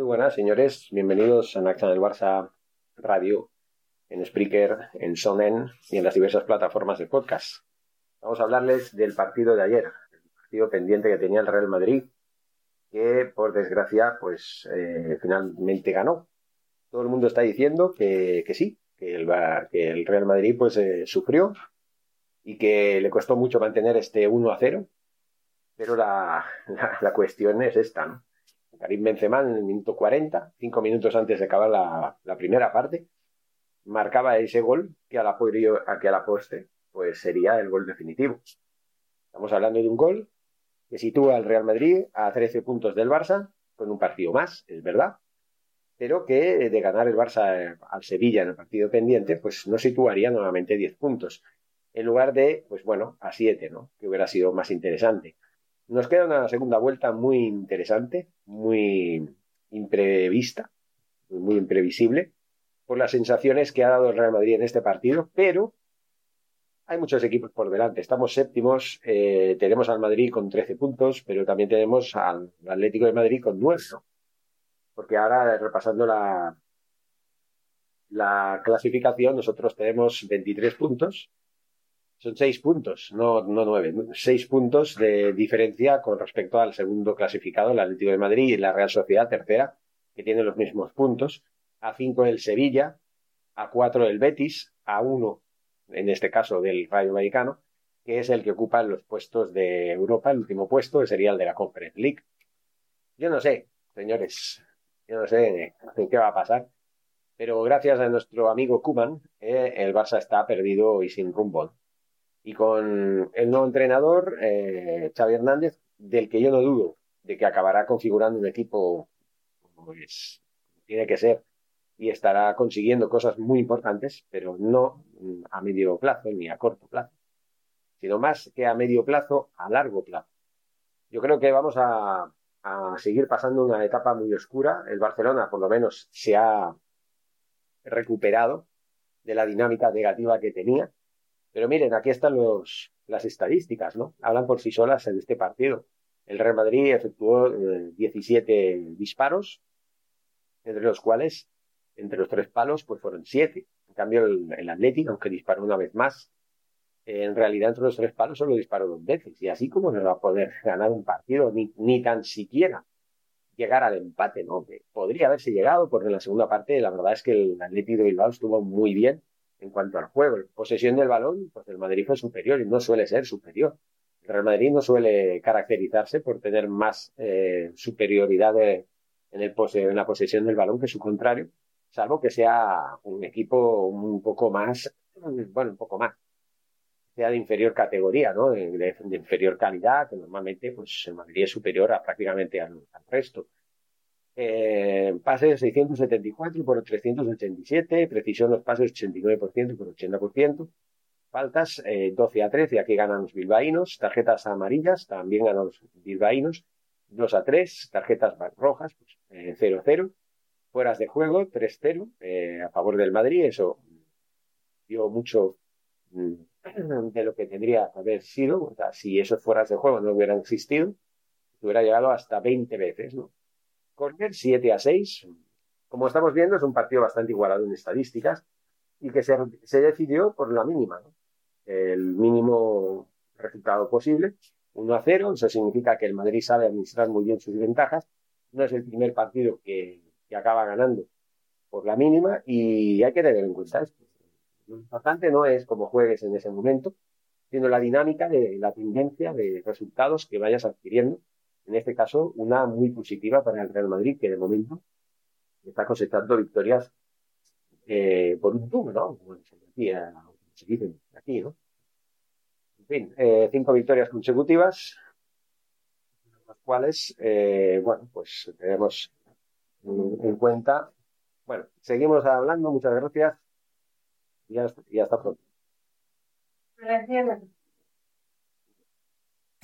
Muy buenas, señores. Bienvenidos a Naxa del Barça Radio, en Spreaker, en Sonen y en las diversas plataformas de podcast. Vamos a hablarles del partido de ayer, el partido pendiente que tenía el Real Madrid, que por desgracia, pues eh, finalmente ganó. Todo el mundo está diciendo que, sí, que el, Real Madrid pues eh, sufrió y que le costó mucho mantener este 1 a 0. Pero la, la cuestión es esta, ¿no? Karim Benzema en el minuto 40, cinco minutos antes de acabar la, primera parte, marcaba ese gol que a la, que a la poste pues sería el gol definitivo. Estamos hablando de un gol que sitúa al Real Madrid a 13 puntos del Barça, con un partido más, es verdad, pero que de ganar el Barça al Sevilla en el partido pendiente, pues no situaría nuevamente 10 puntos, en lugar de, pues bueno, a 7, ¿no? Que hubiera sido más interesante. Nos queda una segunda vuelta muy interesante, muy imprevista, muy imprevisible, por las sensaciones que ha dado el Real Madrid en este partido, pero hay muchos equipos por delante. Estamos séptimos, eh, tenemos al Madrid con 13 puntos, pero también tenemos al Atlético de Madrid con 9, Porque ahora, repasando la, la clasificación, nosotros tenemos 23 puntos son seis puntos, no, no nueve, seis puntos de diferencia con respecto al segundo clasificado, el Atlético de Madrid y la Real Sociedad, tercera, que tienen los mismos puntos. A cinco el Sevilla, a cuatro el Betis, a uno, en este caso, del Rayo Vallecano, que es el que ocupa los puestos de Europa, el último puesto, que sería el de la Conference League. Yo no sé, señores, yo no sé qué va a pasar, pero gracias a nuestro amigo Kuman, eh, el Barça está perdido y sin rumbo y con el nuevo entrenador, eh, Xavi Hernández, del que yo no dudo de que acabará configurando un equipo como tiene que ser y estará consiguiendo cosas muy importantes, pero no a medio plazo ni a corto plazo, sino más que a medio plazo, a largo plazo. Yo creo que vamos a, a seguir pasando una etapa muy oscura. El Barcelona, por lo menos, se ha recuperado de la dinámica negativa que tenía pero miren, aquí están los, las estadísticas, ¿no? Hablan por sí solas en este partido. El Real Madrid efectuó 17 eh, disparos, entre los cuales, entre los tres palos, pues fueron siete. En cambio, el, el Atlético, aunque disparó una vez más, en realidad entre los tres palos solo disparó dos veces. Y así como no va a poder ganar un partido, ni, ni tan siquiera llegar al empate, ¿no? Podría haberse llegado, porque en la segunda parte la verdad es que el Atlético de Bilbao estuvo muy bien en cuanto al juego. posesión del balón, pues el Madrid fue superior y no suele ser superior. El Real Madrid no suele caracterizarse por tener más eh, superioridad en, el en la posesión del balón que su contrario, salvo que sea un equipo un poco más, bueno, un poco más, sea de inferior categoría, ¿no? De, inferior calidad, que normalmente pues el Madrid es superior a prácticamente al resto. Eh, pases 674 por 387, precisión los pases 89% por 80%, faltas 12 eh, a 13, aquí ganan los bilbaínos, tarjetas amarillas, también ganan los bilbaínos, 2 a 3, tarjetas rojas, pues, 0 a 0, fueras de juego 3-0 eh, a favor del Madrid, eso dio mucho mm, de lo que tendría que haber sido, o sea, si esos fueras de juego no hubieran existido, hubiera llegado hasta 20 veces, ¿no? Corner 7 a 6. Como estamos viendo, es un partido bastante igualado en estadísticas y que se, decidió por la mínima. El mínimo resultado posible, 1 a 0. Eso significa que el Madrid sabe administrar muy bien sus ventajas. No es el primer partido que, acaba ganando por la mínima y hay que tener en cuenta esto. Lo importante no es cómo juegues en ese momento, sino la dinámica de la tendencia de resultados que vayas adquiriendo en este caso, una muy positiva para el Real Madrid, que de momento está cosechando victorias eh, por un tubo, ¿no? Como se, decía, se dice aquí, ¿no? En fin, eh, cinco victorias consecutivas, las cuales, eh, bueno, pues tenemos en cuenta. Bueno, seguimos hablando, muchas gracias y hasta, y hasta pronto. Gracias.